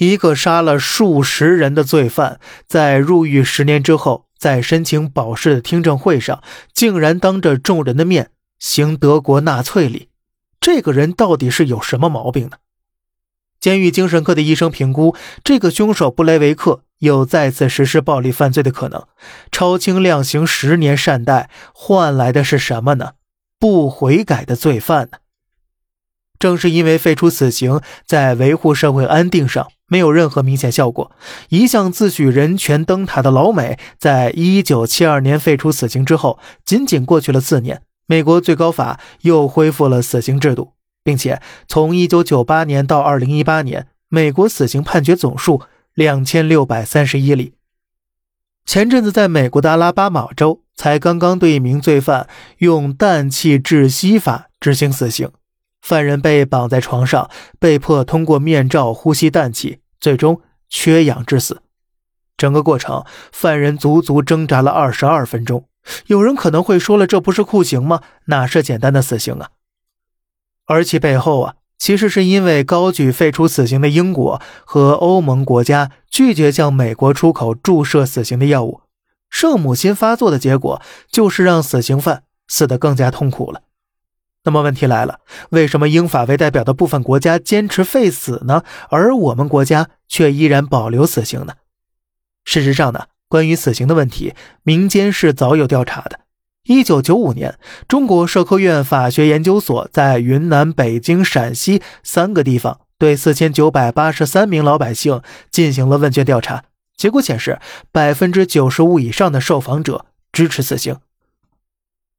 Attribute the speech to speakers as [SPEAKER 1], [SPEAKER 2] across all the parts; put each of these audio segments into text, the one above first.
[SPEAKER 1] 一个杀了数十人的罪犯，在入狱十年之后，在申请保释的听证会上，竟然当着众人的面行德国纳粹礼。这个人到底是有什么毛病呢？监狱精神科的医生评估，这个凶手布雷维克有再次实施暴力犯罪的可能。超轻量刑十年善待，换来的是什么呢？不悔改的罪犯呢？正是因为废除死刑，在维护社会安定上没有任何明显效果，一向自诩人权灯塔的老美，在一九七二年废除死刑之后，仅仅过去了四年，美国最高法又恢复了死刑制度。并且从一九九八年到二零一八年，美国死刑判决总数两千六百三十一例。前阵子，在美国的阿拉巴马州，才刚刚对一名罪犯用氮气窒息法执行死刑，犯人被绑在床上，被迫通过面罩呼吸氮气，最终缺氧致死。整个过程，犯人足足挣扎了二十二分钟。有人可能会说了，这不是酷刑吗？哪是简单的死刑啊？而其背后啊，其实是因为高举废除死刑的英国和欧盟国家拒绝向美国出口注射死刑的药物，圣母心发作的结果就是让死刑犯死得更加痛苦了。那么问题来了，为什么英法为代表的部分国家坚持废死呢？而我们国家却依然保留死刑呢？事实上呢，关于死刑的问题，民间是早有调查的。一九九五年，中国社科院法学研究所在云南、北京、陕西三个地方对四千九百八十三名老百姓进行了问卷调查，结果显示，百分之九十五以上的受访者支持死刑。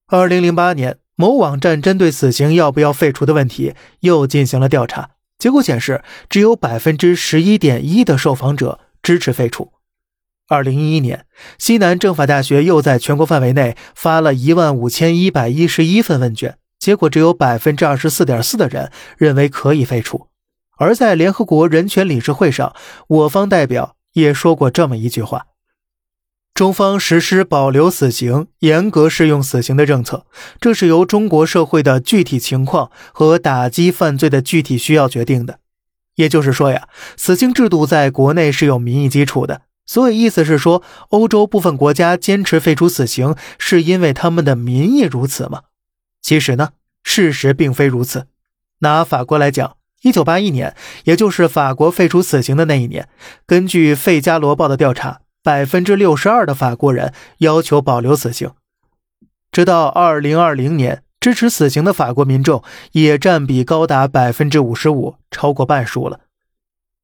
[SPEAKER 1] 二零零八年，某网站针对死刑要不要废除的问题又进行了调查，结果显示，只有百分之十一点一的受访者支持废除。二零一一年，西南政法大学又在全国范围内发了一万五千一百一十一份问卷，结果只有百分之二十四点四的人认为可以废除。而在联合国人权理事会上，我方代表也说过这么一句话：中方实施保留死刑、严格适用死刑的政策，这是由中国社会的具体情况和打击犯罪的具体需要决定的。也就是说呀，死刑制度在国内是有民意基础的。所以，意思是说，欧洲部分国家坚持废除死刑，是因为他们的民意如此吗？其实呢，事实并非如此。拿法国来讲，一九八一年，也就是法国废除死刑的那一年，根据《费加罗报》的调查，百分之六十二的法国人要求保留死刑。直到二零二零年，支持死刑的法国民众也占比高达百分之五十五，超过半数了。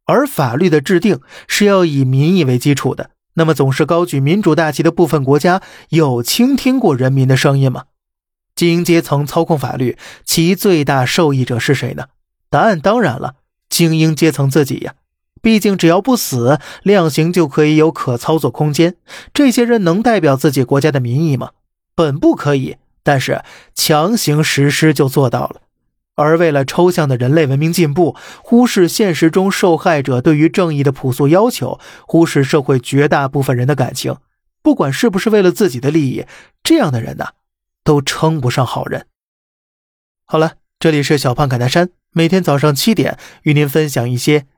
[SPEAKER 1] 而法律的制定是要以民意为基础的，那么总是高举民主大旗的部分国家有倾听过人民的声音吗？精英阶层操控法律，其最大受益者是谁呢？答案当然了，精英阶层自己呀。毕竟只要不死，量刑就可以有可操作空间。这些人能代表自己国家的民意吗？本不可以，但是强行实施就做到了。而为了抽象的人类文明进步，忽视现实中受害者对于正义的朴素要求，忽视社会绝大部分人的感情，不管是不是为了自己的利益，这样的人呢，都称不上好人。好了，这里是小胖侃大山，每天早上七点与您分享一些